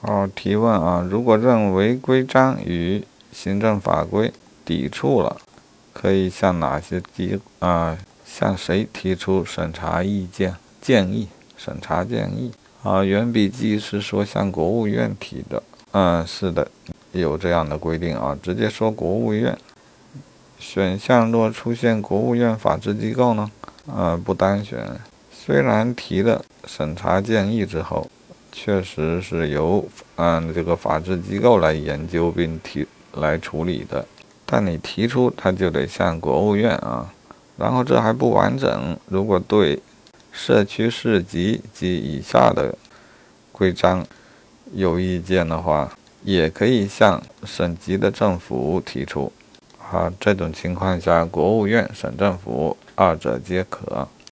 好，提问啊，如果认为规章与行政法规抵触了，可以向哪些机啊向谁提出审查意见建议？审查建议啊，原笔记是说向国务院提的。嗯，是的，有这样的规定啊，直接说国务院。选项若出现国务院法制机构呢？呃，不单选。虽然提了审查建议之后，确实是由嗯这个法制机构来研究并提来处理的，但你提出他就得向国务院啊。然后这还不完整，如果对社区市级及以下的规章有意见的话，也可以向省级的政府提出。啊，这种情况下，国务院、省政府二者皆可。